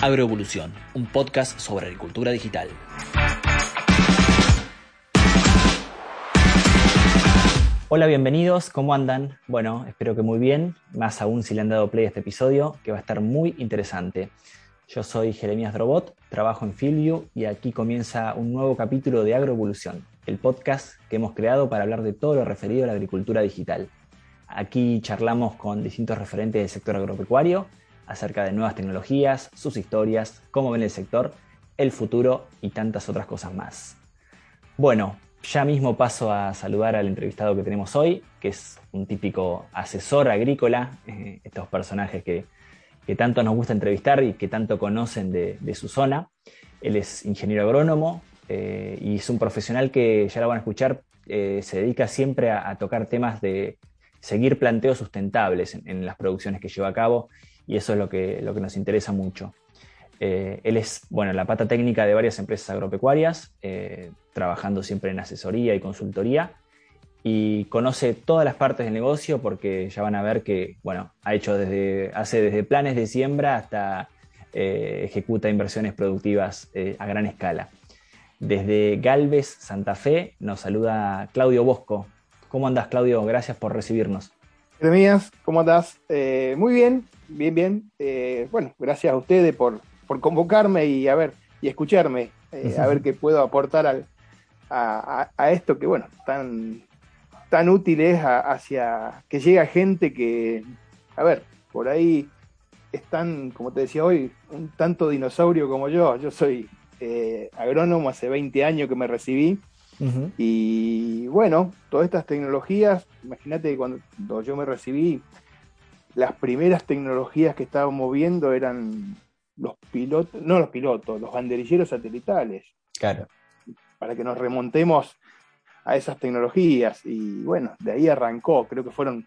Agroevolución, un podcast sobre agricultura digital. Hola, bienvenidos, ¿cómo andan? Bueno, espero que muy bien, más aún si le han dado play a este episodio, que va a estar muy interesante. Yo soy Jeremías Drobot, trabajo en Fieldview y aquí comienza un nuevo capítulo de Agroevolución, el podcast que hemos creado para hablar de todo lo referido a la agricultura digital. Aquí charlamos con distintos referentes del sector agropecuario acerca de nuevas tecnologías, sus historias, cómo ven el sector, el futuro y tantas otras cosas más. Bueno, ya mismo paso a saludar al entrevistado que tenemos hoy, que es un típico asesor agrícola, eh, estos personajes que, tanto nos gusta entrevistar y que tanto conocen de, su zona. Él es ingeniero agrónomo eh, y es un profesional que, ya lo van a escuchar, eh, se dedica siempre a, tocar temas de seguir planteos sustentables en las producciones que lleva a cabo y eso es lo que, lo que nos interesa mucho. Eh, él es bueno, la pata técnica de varias empresas agropecuarias, eh, trabajando siempre en asesoría y consultoría, y conoce todas las partes del negocio porque ya van a ver que bueno, ha hecho desde, hace desde planes de siembra hasta eh, ejecuta inversiones productivas a gran escala. Desde Galvez, Santa Fe, nos saluda Claudio Bosco. ¿Cómo andas, Claudio? Gracias por recibirnos. Jeremías, ¿cómo andás? muy bien, Bien, bien. Eh, bueno, gracias a ustedes por, convocarme y a ver, y escucharme, eh, a ver qué puedo aportar al, a, esto que, bueno, tan, tan útil es hacia que llega gente que, a ver, por ahí están, como te decía hoy, un tanto dinosaurio como yo. Yo soy eh, agrónomo, hace 20 años que me recibí. Y bueno, todas estas tecnologías, imagínate cuando yo me recibí, las primeras tecnologías que estábamos viendo eran los pilotos, no los pilotos, los banderilleros satelitales. Claro. Para que nos remontemos a esas tecnologías. Y bueno, de ahí arrancó, creo que fueron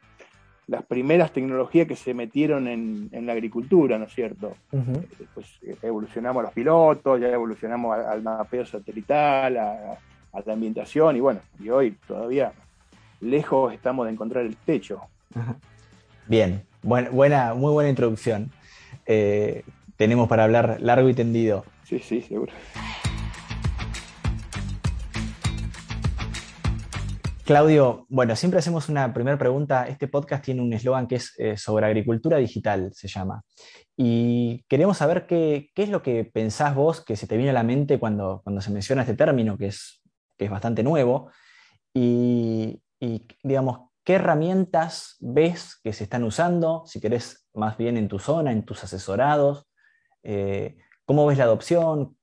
las primeras tecnologías que se metieron en, la agricultura, ¿no es cierto? Después eh, evolucionamos a los pilotos, ya evolucionamos al, mapeo satelital, a, la ambientación, y bueno, y hoy todavía lejos estamos de encontrar el techo. Bien, buena, muy buena introducción. Eh, tenemos para hablar largo y tendido. Sí, sí, seguro. Claudio, bueno, siempre hacemos una primera pregunta. Este podcast tiene un eslogan que es eh, sobre agricultura digital, se llama. Y queremos saber qué, es lo que pensás vos, que se te viene a la mente cuando, cuando se menciona este término, que es, que es bastante nuevo. Y, y digamos, ¿Qué herramientas ves que se están usando? Si querés, más bien en tu zona, en tus asesorados. Eh, ¿Cómo ves la adopción?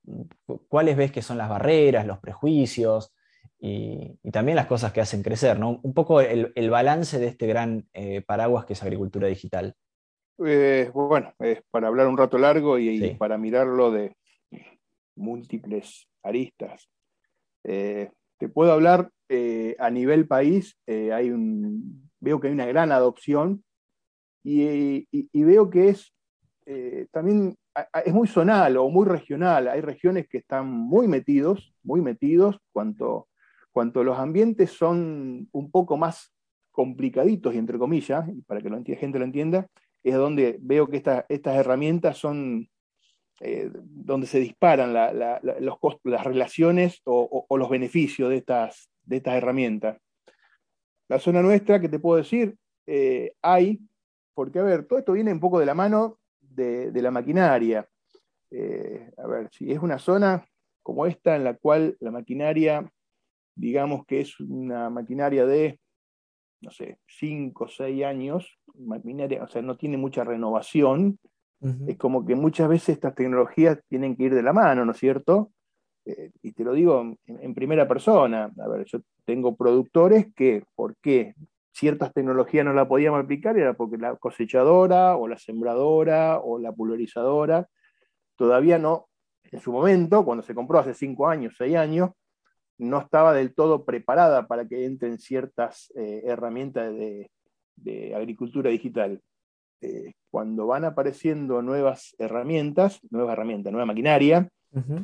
¿Cuáles ves que son las barreras, los prejuicios? Y, también las cosas que hacen crecer, ¿no? Un poco el, balance de este gran eh, paraguas que es agricultura digital. Eh, bueno, es para hablar un rato largo y, para mirarlo de múltiples aristas. Te puedo hablar eh, a nivel país eh, veo que hay una gran adopción y, veo que es eh, también es muy zonal o muy regional. Hay regiones que están muy metidos, muy metidos, cuanto, cuanto los ambientes son un poco más complicaditos, y entre comillas, para que la gente lo entienda, es donde veo que estas herramientas son donde se disparan las relaciones o, los beneficios de estas, de estas herramientas. La zona nuestra, que te puedo decir, eh, hay, porque a ver, todo esto viene un poco de la mano de, la maquinaria. Eh, a ver, si es una zona como esta en la cual la maquinaria, digamos que es una maquinaria de, no sé, 5 o 6 años, maquinaria, o sea, no tiene mucha renovación, es como que muchas veces estas tecnologías tienen que ir de la mano, ¿no es cierto? Eh, y te lo digo en, primera persona, a ver, yo tengo productores que, ¿por qué ciertas tecnologías no la podíamos aplicar? Era porque la cosechadora o la sembradora o la pulverizadora todavía no, en su momento, cuando se compró hace cinco años, seis años, no estaba del todo preparada para que entren ciertas eh, herramientas de, agricultura digital. Eh, cuando van apareciendo nuevas herramientas, nuevas herramientas, nueva maquinaria,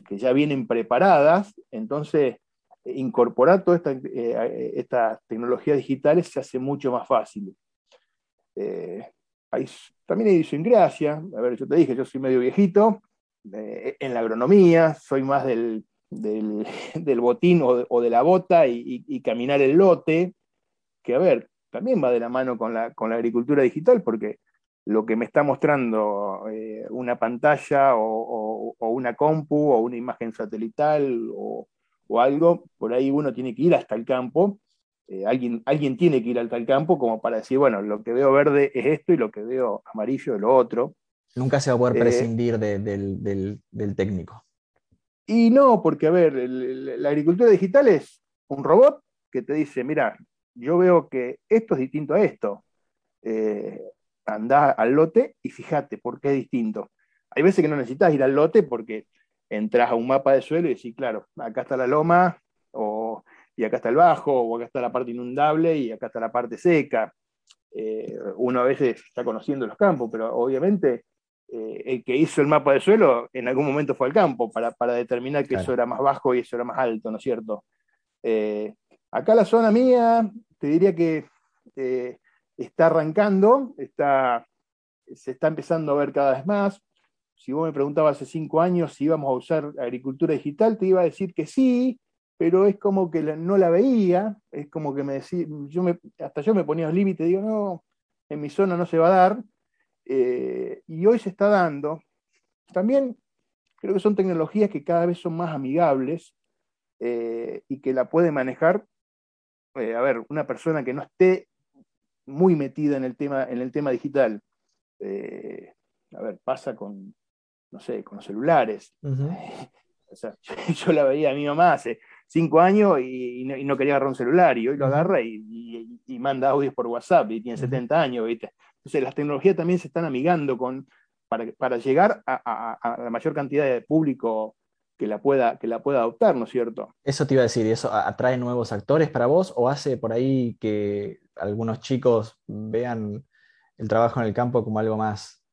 que ya vienen preparadas, entonces eh, incorporar todas estas eh, esta tecnologías digitales se hace mucho más fácil. Eh, hay, también hay idiosincrasia, a ver, yo te dije, yo soy medio viejito, en la agronomía, soy más del, del, botín o de, la bota y, caminar el lote, que a ver, también va de la mano con la, con la agricultura digital, porque lo que me está mostrando eh, una pantalla o, una compu o una imagen satelital o, algo, por ahí uno tiene que ir hasta el campo, eh, alguien, alguien tiene que ir hasta el campo como para decir, bueno, lo que veo verde es esto y lo que veo amarillo es lo otro. Nunca se va a poder eh, prescindir del, técnico. Y no, porque a ver, la agricultura digital es un robot que te dice, mira, yo veo que esto es distinto a esto. Eh, andá al lote y fíjate por qué es distinto. Hay veces que no necesitas ir al lote porque entras a un mapa de suelo y decís, claro, acá está la loma, y acá está el bajo, o acá está la parte inundable y acá está la parte seca. Eh, uno a veces está conociendo los campos, pero obviamente eh, el que hizo el mapa de suelo en algún momento fue al campo para, determinar que eso era más bajo y eso era más alto, ¿no es cierto? Eh, acá la zona mía, te diría que está arrancando, está, se está empezando a ver cada vez más. Si vos me preguntabas hace cinco años si íbamos a usar agricultura digital, te iba a decir que sí, pero es como que no la veía, es como que me decía, yo me, hasta yo me ponía los límites, digo, no, en mi zona no se va a dar, eh, y hoy se está dando. También creo que son tecnologías que cada vez son más amigables eh, y que la puede manejar, eh, a ver, una persona que no esté muy metida en el tema, en el tema digital. a ver, pasa con, no sé, con los celulares. yo, la veía a mi mamá hace cinco años y, no, quería agarrar un celular y hoy lo agarra y, manda audios por WhatsApp y tiene 70 años, ¿viste? Entonces las tecnologías también se están amigando con, para, llegar a, la mayor cantidad de público que la, pueda, que la pueda adoptar, ¿no es cierto? Eso te iba a decir, ¿y eso atrae nuevos actores para vos o hace por ahí que algunos chicos vean el trabajo en el campo como algo más,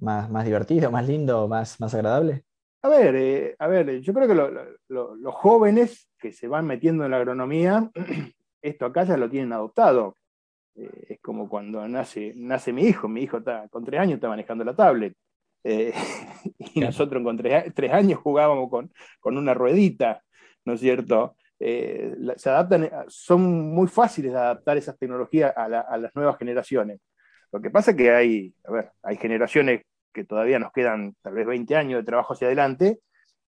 más, más divertido, más lindo, más, más agradable? A ver, eh, a ver, yo creo que los jóvenes que se van metiendo en la agronomía, esto acá ya lo tienen adoptado. Eh, es como cuando nace, nace mi hijo, mi hijo está, con tres años está manejando la tablet. Eh, y nosotros con tres, años jugábamos con, con, una ruedita, ¿no es cierto? Eh, se adaptan, son muy fáciles de adaptar esas tecnologías a, las nuevas generaciones. Lo que pasa es que hay, a ver, hay generaciones que todavía nos quedan tal vez 20 años de trabajo hacia adelante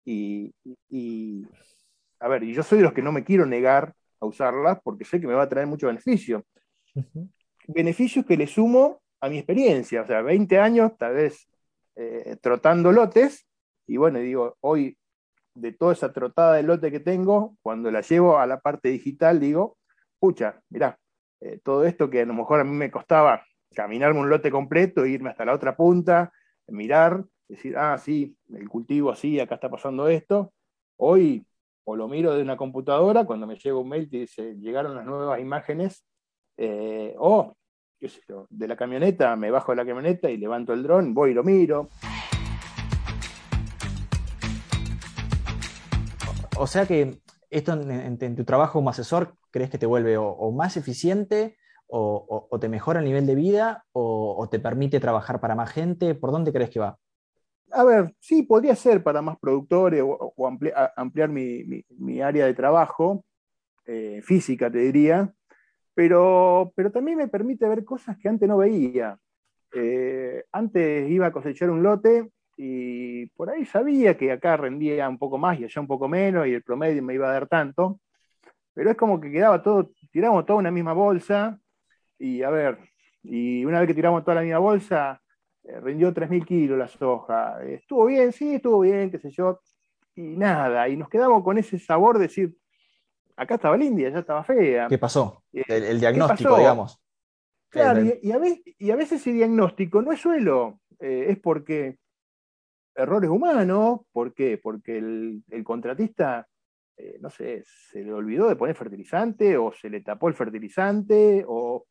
y, a ver, y yo soy de los que no me quiero negar a usarlas porque sé que me va a traer mucho beneficio. Beneficios que le sumo a mi experiencia, o sea, 20 años tal vez eh, trotando lotes, y bueno, digo, hoy de toda esa trotada de lote que tengo, cuando la llevo a la parte digital, digo, pucha, mirá, eh, todo esto que a lo mejor a mí me costaba caminarme un lote completo, irme hasta la otra punta, mirar, decir, ah, sí, el cultivo así, acá está pasando esto, hoy o lo miro de una computadora, cuando me llega un mail que dice, llegaron las nuevas imágenes eh, o, qué sé yo, de la camioneta, me bajo de la camioneta y levanto el dron, voy y lo miro. O sea que esto en, tu trabajo como asesor, ¿crees que te vuelve o, más eficiente o, te mejora el nivel de vida o, te permite trabajar para más gente? ¿Por dónde crees que va? A ver, sí, podría ser para más productores o, ampliar, mi, área de trabajo, eh, física te diría, pero, pero también me permite ver cosas que antes no veía. Eh, antes iba a cosechar un lote y por ahí sabía que acá rendía un poco más y allá un poco menos y el promedio me iba a dar tanto, pero es como que quedaba todo, tiramos toda una misma bolsa y a ver, y una vez que tiramos toda la misma bolsa, eh, rindió 3.000 kilos la soja, estuvo bien, sí, estuvo bien, qué sé yo, y nada, y nos quedamos con ese sabor de decir, acá estaba linda, allá estaba fea. ¿Qué pasó? Eh, el, diagnóstico, digamos. Claro, y, a veces, ese diagnóstico no es suelo, eh, es porque errores humanos, ¿por qué? Porque el, contratista, eh, no sé, se le olvidó de poner fertilizante o se le tapó el fertilizante o,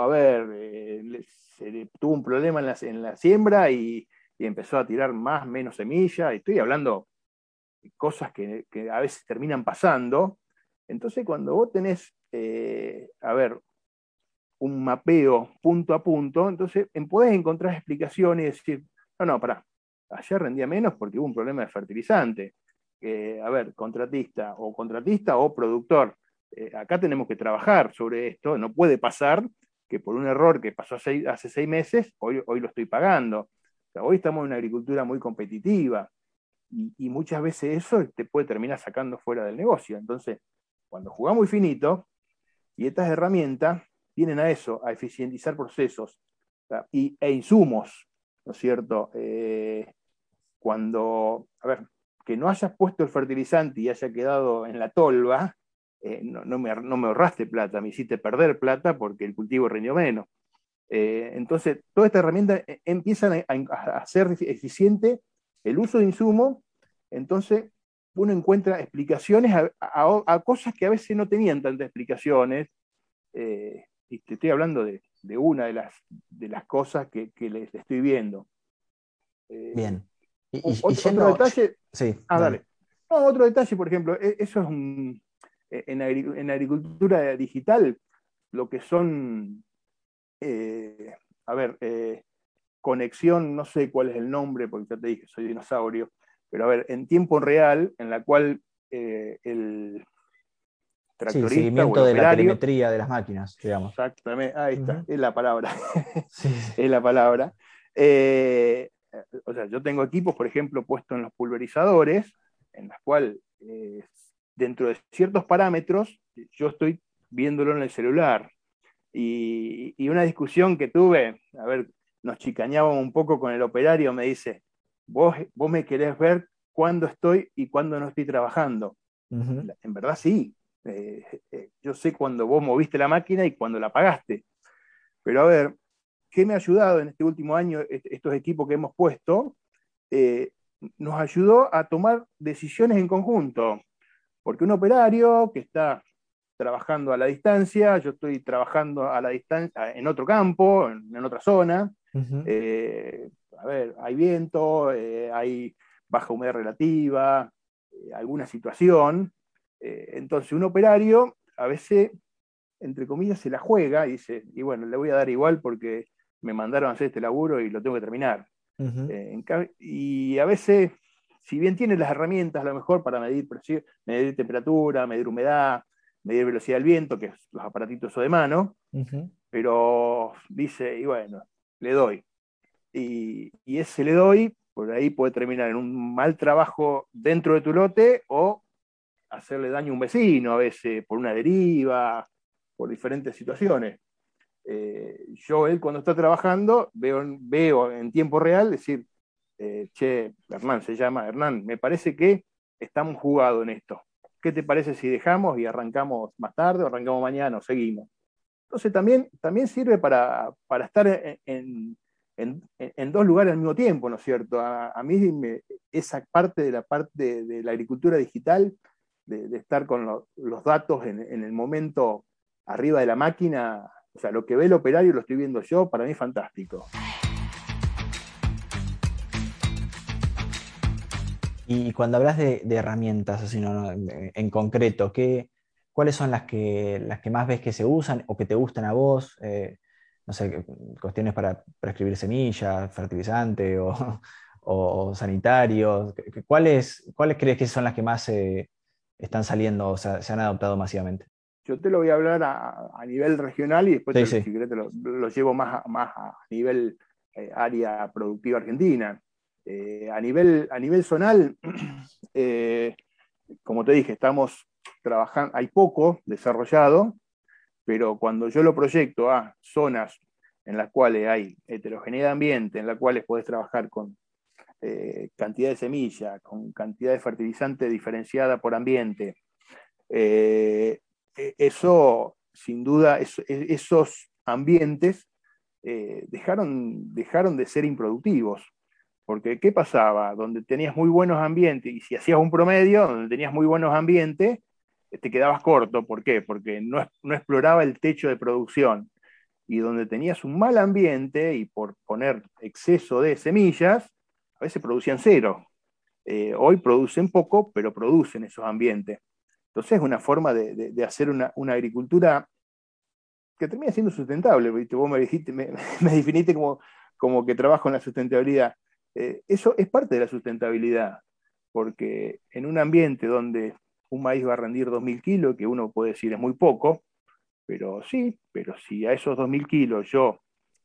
a ver, se tuvo un problema en la, en la siembra y, empezó a tirar más, menos semilla. Estoy hablando de cosas que, que a veces terminan pasando entonces, cuando vos tenés, eh, a ver, un mapeo punto a punto, entonces podés encontrar explicaciones y decir, no, no, pará, allá rendía menos porque hubo un problema de fertilizante. a ver, contratista o contratista o productor. Eh, acá tenemos que trabajar sobre esto, no puede pasar que por un error que pasó hace, seis meses, hoy, hoy lo estoy pagando. hoy estamos en una agricultura muy competitiva y, muchas veces eso te puede terminar sacando fuera del negocio. Entonces, cuando jugamos muy finito, y estas herramientas vienen a eso, a eficientizar procesos y, e insumos, ¿no es cierto? Eh, cuando, a ver, que no hayas puesto el fertilizante y haya quedado en la tolva, eh, no, me, ahorraste plata, me hiciste perder plata porque el cultivo rindió menos. Eh, entonces, toda esta herramienta eh, empiezan a, a, hacer eficiente el uso de insumos, entonces uno encuentra explicaciones a, cosas que a veces no tenían tantas explicaciones, y te estoy hablando de, una de las, de las cosas que, les estoy viendo. Bien. Y, otro, detalle. Sí, ah, dale. otro detalle, por ejemplo, e, eso es un, eh, en, agricultura digital, lo que son, eh, a ver, eh, conexión, no sé cuál es el nombre, porque ya te dije, soy dinosaurio, pero a ver, en tiempo real, en la cual el tractorista. Sí, seguimiento de la telemetría de las máquinas, digamos. Exactamente, ahí está, es la palabra. es la palabra. o sea, yo tengo equipos, por ejemplo, puestos en los pulverizadores, en las cuales dentro de ciertos parámetros, yo estoy viéndolo en el celular. Y, una discusión que tuve, a ver, nos chicañábamos un poco con el operario, me dice, vos, vos me querés ver cuándo estoy y cuándo no estoy trabajando. En verdad sí, eh, eh, yo sé cuándo vos moviste la máquina y cuándo la pagaste. Pero a ver, ¿qué me ha ayudado en este último año estos equipos que hemos puesto? Eh, nos ayudó a tomar decisiones en conjunto. Porque un operario que está trabajando a la distancia, yo estoy trabajando a la distancia en otro campo, en, otra zona. Eh, a ver, hay viento, eh, hay baja humedad relativa, eh, alguna situación. entonces, un operario a veces, entre comillas, se la juega y dice, y bueno, le voy a dar igual porque me mandaron a hacer este laburo y lo tengo que terminar. y a veces si bien tiene las herramientas a lo mejor para medir presión, medir temperatura, medir humedad, medir velocidad del viento, que es los aparatitos de mano, pero dice, y bueno, le doy. Y, ese le doy, por ahí puede terminar en un mal trabajo dentro de tu lote o hacerle daño a un vecino a veces por una deriva, por diferentes situaciones. Eh, yo, él cuando está trabajando, veo, veo en tiempo real, decir, eh, che, Hernán se llama, Hernán, me parece que estamos jugados en esto. ¿Qué te parece si dejamos y arrancamos más tarde o arrancamos mañana o seguimos? Entonces también, también sirve para, estar en, dos lugares al mismo tiempo, ¿no es cierto? A, mí esa parte de la parte de, la agricultura digital, de, estar con los datos en, el momento arriba de la máquina, o sea, lo que ve el operario lo estoy viendo yo, para mí es fantástico. Y cuando hablas de, herramientas, así, no, en concreto, ¿qué, ¿cuáles son las que, las que más ves que se usan o que te gustan a vos? Eh, no sé, cuestiones para prescribir semillas, fertilizante o, o, sanitarios. ¿Cuáles, ¿Cuáles crees que son las que más están saliendo o sea, se han adoptado masivamente? Yo te lo voy a hablar a, nivel regional y después si querés te lo, llevo más, más a nivel eh, área productiva argentina. Eh, a, nivel, a nivel zonal, eh, como te dije, estamos trabajando, hay poco desarrollado, pero cuando yo lo proyecto a zonas en las cuales hay heterogeneidad de ambiente, en las cuales puedes trabajar con eh, cantidad de semilla, con cantidad de fertilizante diferenciada por ambiente, e, eso, sin duda, esos ambientes dejaron, dejaron de ser improductivos. Porque, ¿qué pasaba? Donde tenías muy buenos ambientes, y si hacías un promedio, donde tenías muy buenos ambientes, te quedabas corto. ¿Por qué? Porque no, exploraba el techo de producción. Y donde tenías un mal ambiente, y por poner exceso de semillas, a veces producían cero. Eh, hoy producen poco, pero producen esos ambientes. Entonces es una forma de, hacer una, agricultura que termina siendo sustentable. Vos me, dijiste, me, definiste como, como que trabajo en la sustentabilidad eh, eso es parte de la sustentabilidad, porque en un ambiente donde un maíz va a rendir 2.000 kilos, que uno puede decir es muy poco, pero sí, pero si a esos 2.000 kilos yo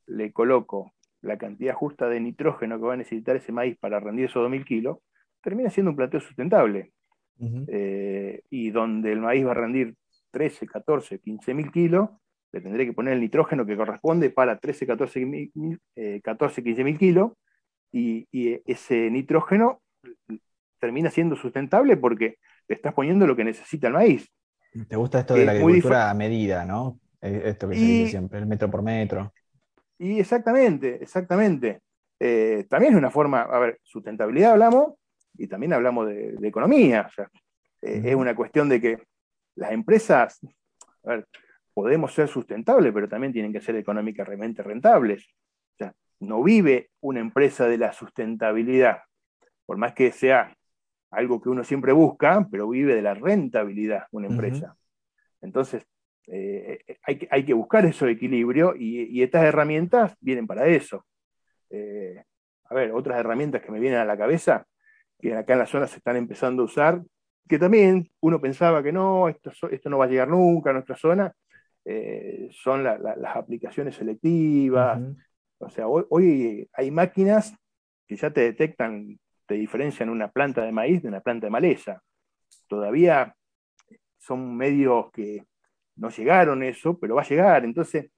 le coloco la cantidad justa de nitrógeno que va a necesitar ese maíz para rendir esos 2.000 kilos, termina siendo un planteo sustentable. Eh, y donde el maíz va a rendir 13, 14, 15 mil kilos, le tendré que poner el nitrógeno que corresponde para 13, 14, 14 15 mil kilos, y, ese nitrógeno termina siendo sustentable porque le estás poniendo lo que necesita el maíz. ¿Te gusta esto de la agricultura a medida, no? Eh, esto que se dice siempre, el metro por metro. Y exactamente, exactamente. Eh, también es una forma, a ver, sustentabilidad hablamos y también hablamos de, economía. O sea, eh, es una cuestión de que las empresas, a ver, podemos ser sustentables, pero también tienen que ser económicamente rentables. O sea, no vive una empresa de la sustentabilidad, por más que sea algo que uno siempre busca, pero vive de la rentabilidad una empresa. Entonces, eh, hay, que, hay, que, buscar ese equilibrio y, estas herramientas vienen para eso. Eh, a ver, otras herramientas que me vienen a la cabeza, que acá en la zona se están empezando a usar, que también uno pensaba que no, esto, esto no va a llegar nunca a nuestra zona, eh, son las aplicaciones selectivas. O sea, hoy, hay máquinas que ya te detectan, te diferencian una planta de maíz de una planta de maleza. Todavía son medios que no llegaron eso, pero va a llegar. Entonces,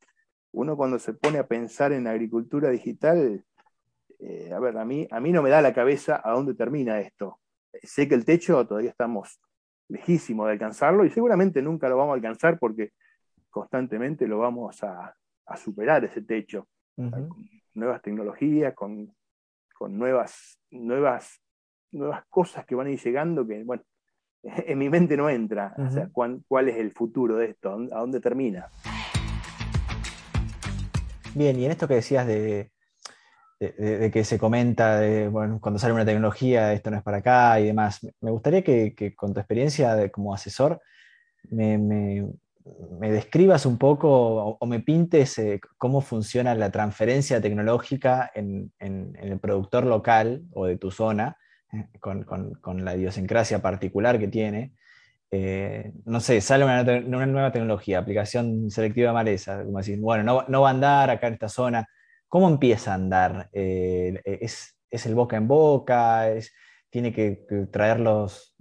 uno cuando se pone a pensar en agricultura digital, eh, a ver, a mí, a mí no me da la cabeza a dónde termina esto. Sé que el techo todavía estamos lejísimos de alcanzarlo y seguramente nunca lo vamos a alcanzar porque constantemente lo vamos a, superar ese techo, con nuevas tecnologías, con, nuevas, nuevas, nuevas cosas que van a ir llegando que, bueno, en mi mente no entra. O sea, ¿cuál, es el futuro de esto? ¿A dónde termina? Bien, y en esto que decías de, que se comenta, de, bueno, cuando sale una tecnología, esto no es para acá y demás, me gustaría que, con tu experiencia de, como asesor me, me describas un poco o, me pintes eh, cómo funciona la transferencia tecnológica en, el productor local o de tu zona, eh, con, la idiosincrasia particular que tiene. Eh, no sé, sale una, nueva tecnología, aplicación selectiva de maleza, como decir, bueno, no, va a andar acá en esta zona. ¿Cómo empieza a andar? ¿es, el boca en boca? ¿Es, ¿Tiene que traerlos?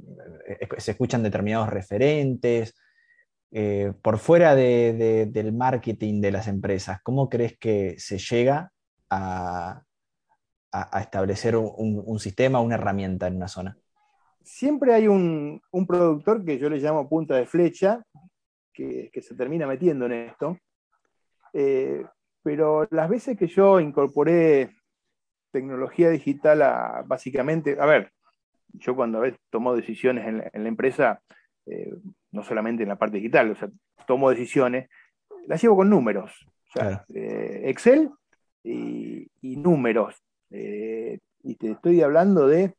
¿Se escuchan determinados referentes? Eh, por fuera del marketing de las empresas, ¿cómo crees que se llega a, establecer un, sistema, una herramienta en una zona? Siempre hay un, productor que yo le llamo punta de flecha, que, se termina metiendo en esto. Eh, pero las veces que yo incorporé tecnología digital a básicamente, a ver, yo cuando tomo decisiones en la, empresa, eh, no solamente en la parte digital, o sea, tomo decisiones, las llevo con números. Eh, Excel y, números. Eh, y te estoy hablando de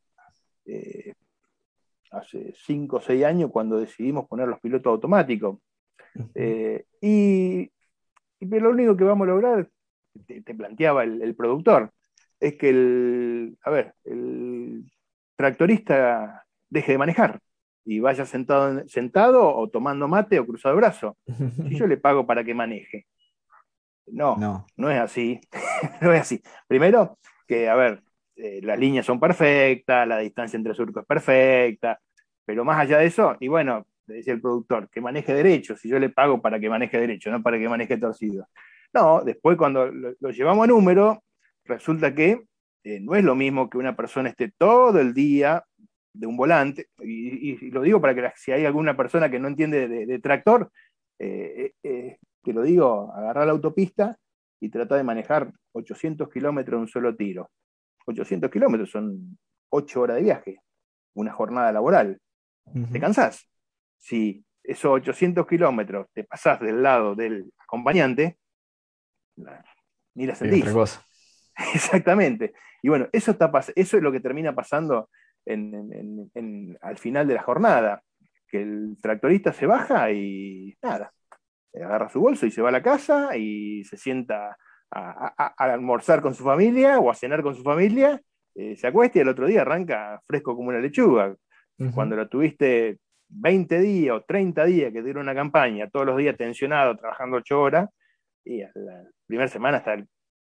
eh, hace 5 o 6 años cuando decidimos poner los pilotos automáticos. y, lo único que vamos a lograr, te, planteaba el, el, productor, es que el, a ver, el tractorista deje de manejar y vaya sentado, sentado o tomando mate o cruzado de brazo. Si yo le pago para que maneje. No, no, no es así. no es así. Primero, que, a ver, eh, las líneas son perfectas, la distancia entre surcos es perfecta, pero más allá de eso, y bueno, decía el productor, que maneje derecho, si yo le pago para que maneje derecho, no para que maneje torcido. No, después cuando lo, llevamos a número, resulta que eh, no es lo mismo que una persona esté todo el día de un volante, y, lo digo para que si hay alguna persona que no entiende de, tractor, eh, eh, eh, te lo digo, agarrar la autopista y trata de manejar 800 kilómetros en un solo tiro. 800 kilómetros son 8 horas de viaje, una jornada laboral. ¿Te cansás? Si esos 800 kilómetros te pasás del lado del acompañante, ni la sentís. Exactamente. Y bueno, eso, está, eso es lo que termina pasando al final de la jornada, que el tractorista se baja y nada, agarra su bolso y se va a la casa y se sienta a, almorzar con su familia o a cenar con su familia eh, se acuesta y el otro día arranca fresco como una lechuga. Cuando lo tuviste 20 días o 30 días que dura una campaña, todos los días tensionado, trabajando 8 horas, y la primera semana está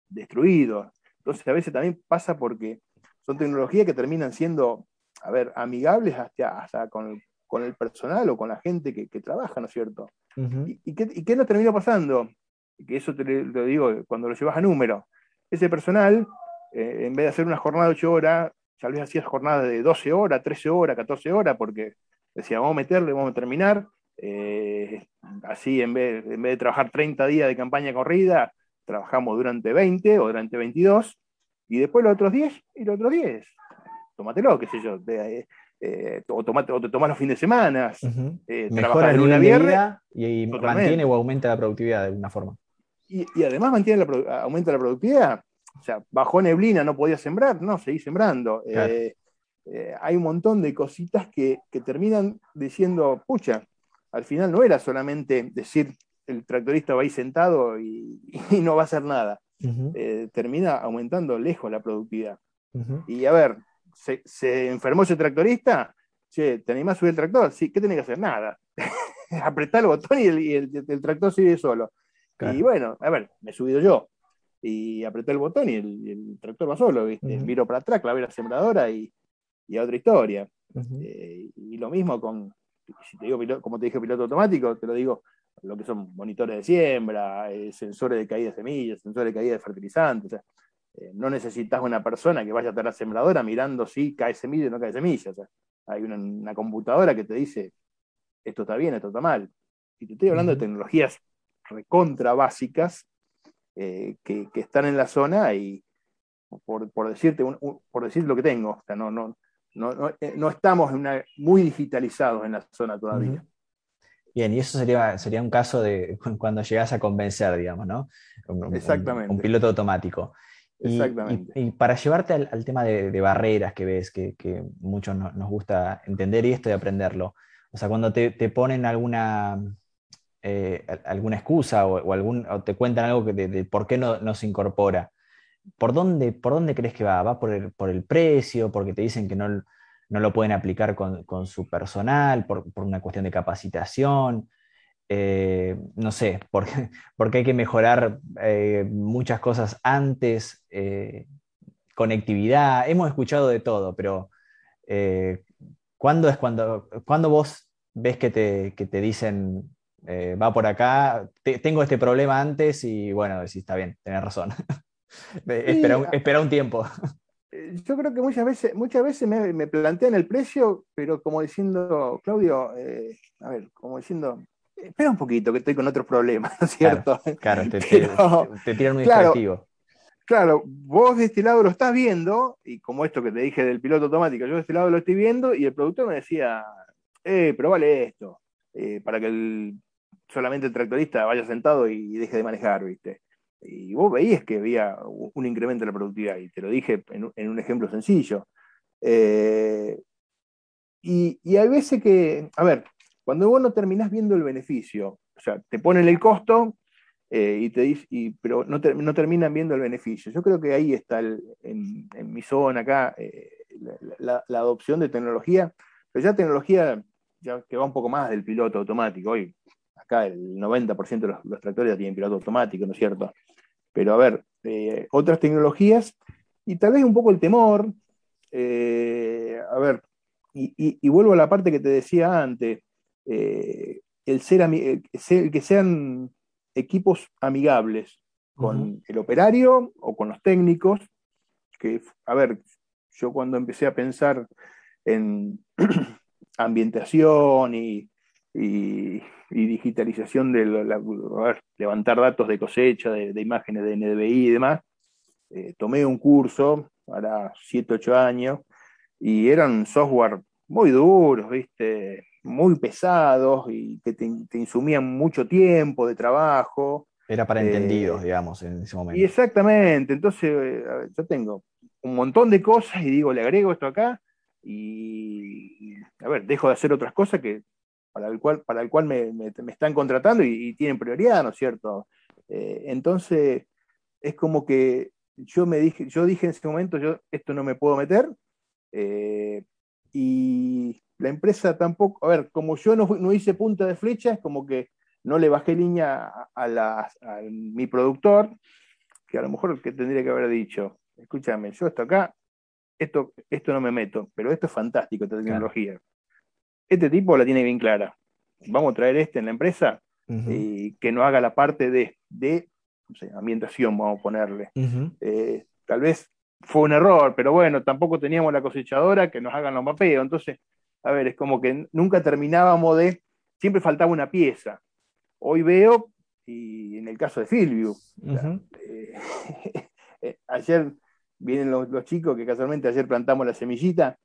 destruido. Entonces a veces también pasa porque son tecnologías que terminan siendo, a ver, amigables hasta, hasta con, el personal o con la gente que, trabaja, ¿no es cierto? ¿Y, qué, ¿Y, qué, nos termina pasando? Que eso te lo digo cuando lo llevas a número. Ese personal, eh, en vez de hacer una jornada de 8 horas, tal vez hacías jornadas de 12 horas, 13 horas, 14 horas, porque decía, vamos a meterle, vamos a terminar. Eh, así, en vez, en vez de trabajar 30 días de campaña corrida, trabajamos durante 20 o durante 22, y después los otros 10 y los otros 10. Tómatelo, qué sé yo. Eh, eh, o, tomate, o te tomas los fines de semana. Mejora el lunes viernes y, mantiene o aumenta la productividad de alguna forma. Y, además mantiene la, aumenta la productividad. O sea, bajó neblina, no podía sembrar, no, seguí sembrando. hay un montón de cositas que, que terminan diciendo, pucha, al final no era solamente decir el tractorista va ahí sentado y, no va a hacer nada. Eh, termina aumentando lejos la productividad. Y a ver, ¿se, enfermó ese tractorista? Che, ¿te animás a subir el tractor? Sí, ¿qué tiene que hacer? Nada. Apretar el botón y el, tractor sigue solo. Y bueno, a ver, me he subido yo. Y apreté el botón y el, tractor va solo, ¿viste? Miro para atrás, clavé la sembradora y, y a otra historia. Eh, y lo mismo con, si te digo, como te dije, piloto automático, te lo digo, lo que son monitores de siembra, eh, sensores de caída de semillas, sensores de caída de fertilizantes. Eh, no necesitas una persona que vaya a la sembradora mirando si cae semilla o no cae semilla. hay una, computadora que te dice esto está bien, esto está mal. Y te estoy hablando de tecnologías recontra básicas eh, que, están en la zona y por, decirte por decir lo que tengo, o sea, no, no, no, no, estamos muy digitalizados en la zona todavía. Bien, y eso sería, sería un caso de cuando llegas a convencer, digamos, ¿no? Exactamente. Un, piloto automático. Exactamente. Y, para llevarte al, tema de, barreras que ves, que, que muchos nos gusta entender y esto y aprenderlo. O sea, cuando te, ponen alguna, eh, alguna excusa o, algún, te cuentan algo de, por qué no, se incorpora, ¿por dónde, ¿por dónde crees que va? ¿Va por el, por el precio? ¿Porque te dicen que no, no lo pueden aplicar con, su personal por, una cuestión de capacitación. Eh, no sé, porque, porque hay que mejorar eh, muchas cosas antes, eh, conectividad, hemos escuchado de todo, pero ¿cuándo es cuando, cuando vos ves que te, te dicen, va por acá, tengo este problema antes y bueno, decís, está bien, tenés razón. espera, espera un tiempo yo creo que muchas veces, muchas veces me, plantean el precio, pero como diciendo, Claudio, eh, a ver, como diciendo, espera un poquito que estoy con otros problemas, ¿no es cierto? Claro, te, tiran un claro, Claro, vos de este lado lo estás viendo, y como esto que te dije del piloto automático, yo de este lado lo estoy viendo, y el productor me decía, eh, pero vale esto, eh, para que solamente el tractorista vaya sentado y deje de manejar, ¿viste? Y vos veías que había un incremento en la productividad, y te lo dije en, un ejemplo sencillo. Eh, y, hay veces que, a ver, cuando vos no terminás viendo el beneficio, o sea, te ponen el costo, eh, y te dice, pero no, no, terminan viendo el beneficio. Yo creo que ahí está en, mi zona acá eh, la, adopción de tecnología, pero ya tecnología ya que va un poco más del piloto automático. Hoy acá el 90% de los, tractores ya tienen piloto automático, ¿no es cierto? Pero a ver, eh, otras tecnologías y tal vez un poco el temor, eh, a ver, y, vuelvo a la parte que te decía antes, eh, el, ser, el que sean equipos amigables con el operario o con los técnicos, que, a ver, yo cuando empecé a pensar en ambientación y, y digitalización de levantar datos de cosecha, de, imágenes de NDVI y demás. Eh, tomé un curso para 7, 8 años y eran software muy duros, ¿viste? muy pesados y que te, insumían mucho tiempo de trabajo. Era para entendidos, eh, digamos, en ese momento. Y exactamente, entonces eh, yo tengo un montón de cosas y digo, le agrego esto acá y, a ver, dejo de hacer otras cosas que para el cual, para el cual me, están contratando y, tienen prioridad, ¿no es cierto? Eh, entonces, es como que yo me dije, yo dije en ese momento, yo esto no me puedo meter, y la empresa tampoco, a ver, como yo no, hice punta de flecha, es como que no le bajé línea a, mi productor, que a lo mejor que tendría que haber dicho, escúchame, yo esto acá, esto, esto no me meto, pero esto es fantástico, esta tecnología. Este tipo la tiene bien clara. Vamos a traer este en la empresa y que no haga la parte de, de ambientación, vamos a ponerle. Eh, tal vez fue un error, pero bueno, tampoco teníamos la cosechadora que nos hagan los mapeos. Entonces, a ver, es como que nunca terminábamos de, siempre faltaba una pieza. Hoy veo, y en el caso de Filvio, eh, eh, ayer vienen los, chicos, que casualmente ayer plantamos la semillita,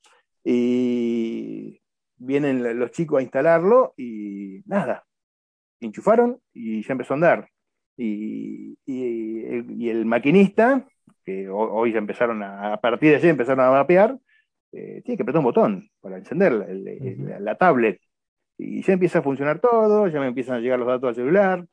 y vienen los chicos a instalarlo y nada, enchufaron y ya empezó a andar. Y, el, maquinista, que hoy ya empezaron a, a partir de ayer empezaron a mapear, eh, tiene que apretar un botón para encender la, tablet. Y ya empieza a funcionar todo, ya me empiezan a llegar los datos al celular.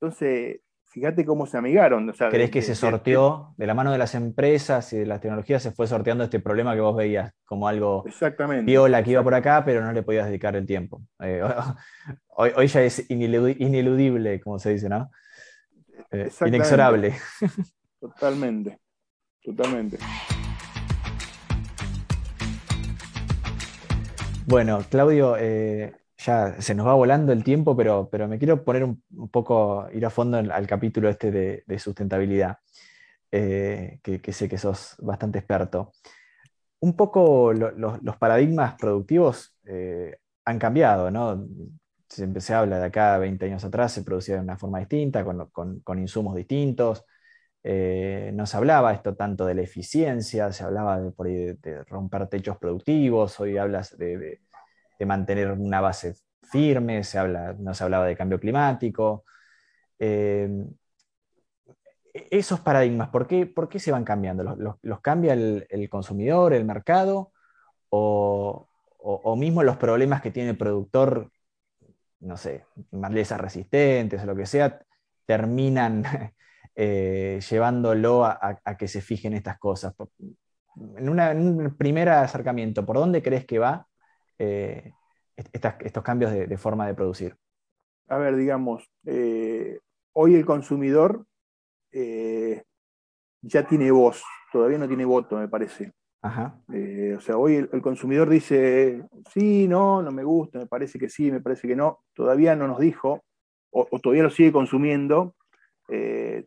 Entonces, fíjate cómo se amigaron. ¿Crees que se sorteó de, la mano de las empresas y de las tecnologías, se fue sorteando este problema que vos veías como algo exactamente, viola que iba por acá, pero no le podías dedicar el tiempo? Eh, hoy, ya es ineludible, como se dice, ¿no? Eh, inexorable. Totalmente, totalmente. Bueno, Claudio, eh, ya se nos va volando el tiempo, pero, pero me quiero poner un, poco, ir a fondo al capítulo este de, sustentabilidad, eh, que, sé que sos bastante experto. Un poco los paradigmas productivos eh, han cambiado, ¿no? Se habla de acá 20 años atrás, se producía de una forma distinta, con, insumos distintos. no se hablaba esto tanto de la eficiencia, se hablaba de, de romper techos productivos, hoy hablas de mantener una base firme, se habla, no se hablaba de cambio climático. Eh, esos paradigmas, ¿por qué, ¿por qué, se van cambiando? ¿Los, cambia el, consumidor, el mercado? O, mismo los problemas que tiene el productor, no sé, malezas resistentes o lo que sea, terminan eh, llevándolo a, que se fijen estas cosas? En, en, un primer acercamiento, ¿por dónde crees que va eh, estos cambios de, forma de producir? A ver, digamos, eh, hoy el consumidor eh, ya tiene voz, todavía no tiene voto, me parece. o sea, hoy el, consumidor dice, sí, no, no me gusta, me parece que sí, me parece que no, todavía no nos dijo, o, todavía lo sigue consumiendo,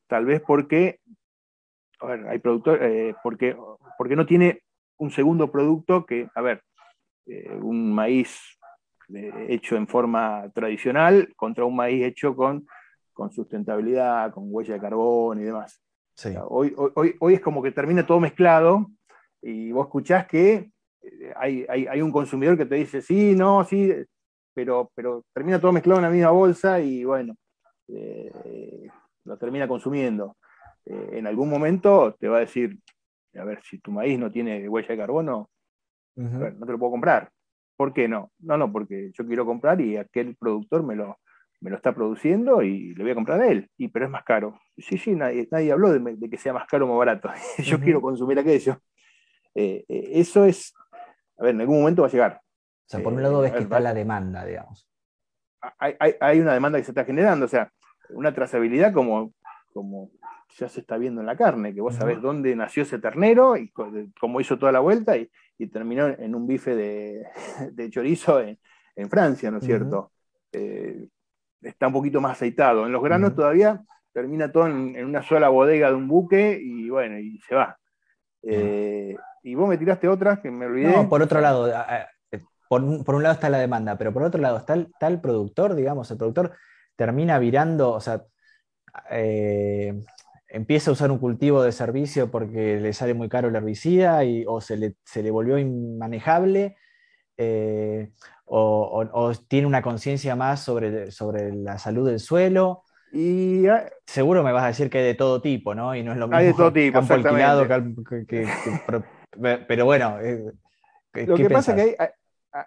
tal vez porque, a ver, hay productor, porque, porque no tiene un segundo producto que, a ver, eh, un maíz eh, hecho en forma tradicional contra un maíz hecho con, con sustentabilidad, con huella de carbón y demás. hoy, hoy, hoy, es como que termina todo mezclado y vos escuchás que eh, hay, hay, un consumidor que te dice, sí, no, sí, pero, pero termina todo mezclado en la misma bolsa y bueno, lo termina consumiendo. en algún momento te va a decir, a ver, si tu maíz no tiene huella de carbono, no te lo puedo comprar. ¿Por qué no? No, no, porque yo quiero comprar y aquel productor me lo, me lo está produciendo y le voy a comprar a él, y, pero es más caro. Sí, sí, nadie, nadie habló de, que sea más caro o más barato. yo quiero consumir aquello. Eh, eh, eso es, a ver, en algún momento va a llegar. O sea, por un lado ves eh, que está la demanda, digamos. Hay, hay, hay, una demanda que se está generando, o sea, una trazabilidad como, como ya se está viendo en la carne, que vos sabés dónde nació ese ternero y cómo hizo toda la vuelta y, terminó en un bife de, chorizo en, Francia, ¿no es cierto? Eh, está un poquito más aceitado. En los granos todavía termina todo en, una sola bodega de un buque y bueno, y se va. Eh, y vos me tiraste otras que me olvidé. No, por otro lado, eh, por, un lado está la demanda, pero por otro lado está el, está el productor, digamos, el productor termina virando, o sea, empieza a usar un cultivo de servicio porque le sale muy caro el herbicida y, o se le, se le volvió inmanejable, eh, o, tiene una conciencia más sobre, sobre la salud del suelo. Y seguro me vas a decir que hay de todo tipo, ¿no? Y no es lo mismo hay de todo tipo, campo alquilado que, pero bueno. Eh, lo que pasa es que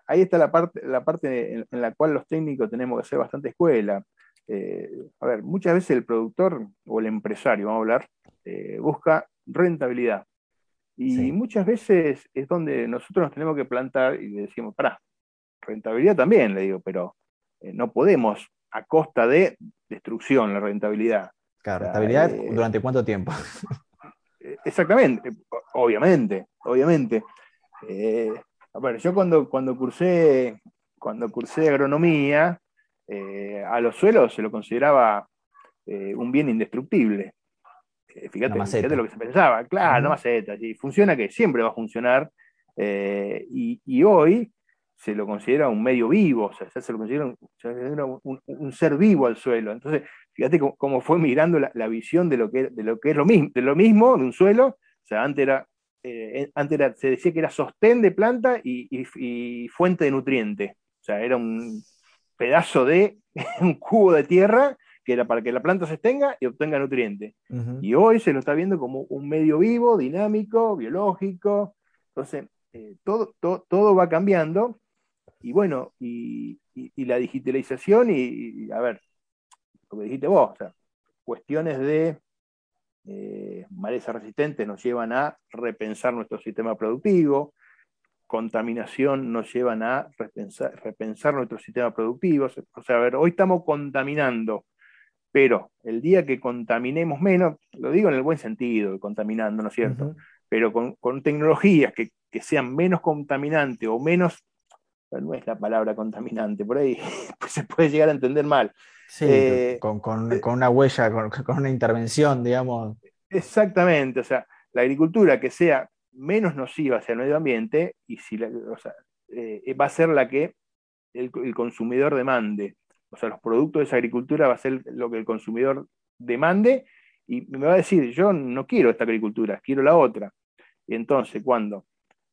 ahí, está la parte, la parte en, la cual los técnicos tenemos que hacer bastante escuela. Eh, a ver, muchas veces el productor o el empresario, vamos a hablar, eh, busca rentabilidad. Y muchas veces es donde nosotros nos tenemos que plantar y decimos, para rentabilidad también, le digo, pero eh, no podemos a costa de destrucción la rentabilidad. Claro, rentabilidad eh, durante cuánto tiempo. Exactamente, obviamente, obviamente. bueno, yo cuando, cuando cursé cuando cursé agronomía, a los suelos se lo consideraba un bien indestructible. Eh, fíjate, lo que se pensaba. Claro, no maceta. Y funciona que siempre va a funcionar. Eh, y, hoy se lo considera un medio vivo, o sea, se lo considera un, ser vivo al suelo. Entonces, fíjate cómo, fue mirando la, visión de lo, que, de lo que es lo mismo, de lo mismo, de un suelo. O sea, antes era, eh, antes se decía que era sostén de planta y fuente de nutriente. O sea, era un pedazo de un cubo de tierra que era para que la planta se extenga y obtenga nutrientes. Y hoy se lo está viendo como un medio vivo, dinámico, biológico. Entonces, eh, todo, todo, va cambiando. Y bueno, y, la digitalización, y, a ver, lo que dijiste vos, o sea, cuestiones de eh, maleza resistente nos llevan a repensar nuestro sistema productivo, contaminación nos llevan a repensar, repensar nuestro sistema productivo. O sea, a ver, hoy estamos contaminando pero el día que contaminemos menos, lo digo en el buen sentido, contaminando, ¿no es cierto? Pero con, tecnologías que, sean menos contaminantes o menos, no es la palabra contaminante, por ahí pues se puede llegar a entender mal. Sí, eh, con, eh, con, una huella, con, una intervención, digamos. Exactamente, o sea, la agricultura que sea menos nociva hacia el medio ambiente y si eh, va a ser la que el, consumidor demande o sea, los productos de esa agricultura va a ser lo que el consumidor demande y me va a decir, yo no quiero esta agricultura, quiero la otra. Entonces, cuando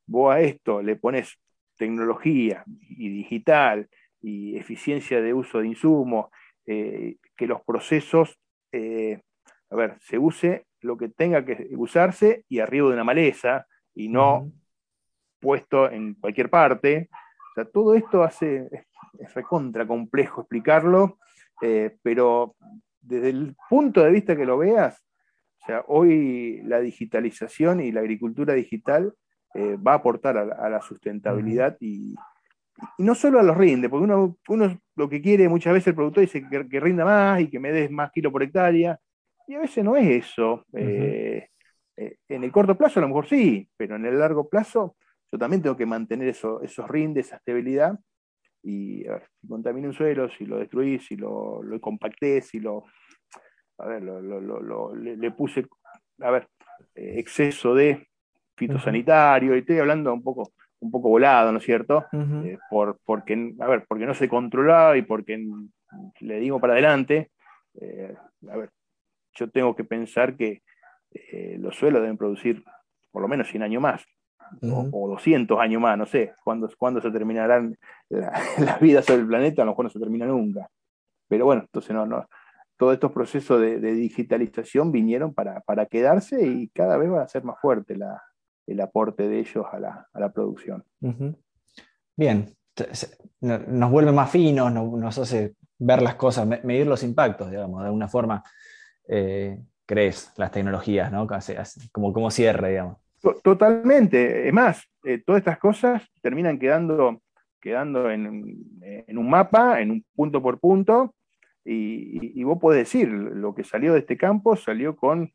vos a esto le pones tecnología y digital y eficiencia de uso de insumos, eh, que los procesos, eh, a ver, se use lo que tenga que usarse y arriba de una maleza y no puesto en cualquier parte. O sea, todo esto hace, es recontra complejo explicarlo, eh, pero desde el punto de vista que lo veas, o sea, hoy la digitalización y la agricultura digital eh, va a aportar a la, sustentabilidad y, no solo a los rinde, porque uno, uno, lo que quiere muchas veces el productor dice que, rinda más y que me des más kilo por hectárea, y a veces no es eso. Eh, en el corto plazo a lo mejor sí, pero en el largo plazo yo también tengo que mantener eso, esos rindes, esa estabilidad, y a ver, si contamina un suelo, si lo destruís, si lo, lo compacté, si lo. A ver, lo, le, puse, a ver, eh, exceso de fitosanitario, y estoy hablando un poco, un poco volado, ¿no es cierto? Eh, por, porque, a ver, porque no se controlaba y porque le digo para adelante. Eh, a ver, yo tengo que pensar que los suelos deben producir por lo menos 100 años más o, 200 años más, no sé, cuándo, se terminarán la, vida sobre el planeta, a lo mejor no se termina nunca. Pero bueno, entonces no, no, todos estos procesos de, digitalización vinieron para, quedarse y cada vez va a ser más fuerte el aporte de ellos a la, producción. Bien, nos vuelve más finos, nos, hace ver las cosas, medir los impactos, digamos, de alguna forma. Eh, crees las tecnologías, ¿no? Como, como cierre, digamos. Totalmente. Es más, eh, todas estas cosas terminan quedando, quedando en, un mapa, en un punto por punto, y, vos podés decir, lo que salió de este campo salió con,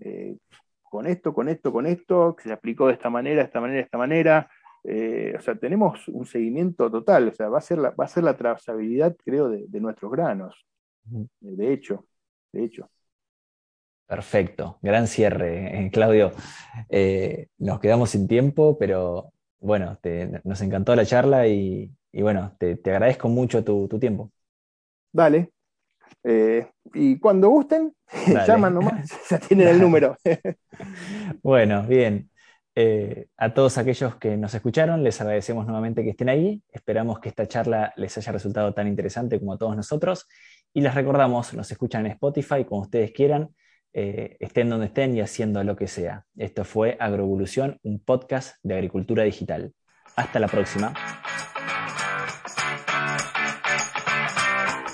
eh, con esto, con esto, con esto, que se aplicó de esta manera, de esta manera, de esta manera. Eh, o sea, tenemos un seguimiento total, o sea, va a ser la, va a ser la trazabilidad, creo, de, de nuestros granos. De hecho, de hecho. Perfecto, gran cierre, eh, Claudio. Eh, nos quedamos sin tiempo, pero bueno, nos encantó la charla y, bueno, te, agradezco mucho tu, tiempo. Dale. Eh, y cuando gusten, llaman nomás, ya tienen el número. bueno, bien. a todos aquellos que nos escucharon, les agradecemos nuevamente que estén ahí. Esperamos que esta charla les haya resultado tan interesante como a todos nosotros. Y les recordamos, nos escuchan en Spotify, como ustedes quieran eh, estén donde estén y haciendo lo que sea. Esto fue Agroevolución, un podcast de agricultura digital. Hasta la próxima.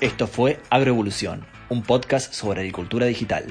Esto fue Agroevolución, un podcast sobre agricultura digital.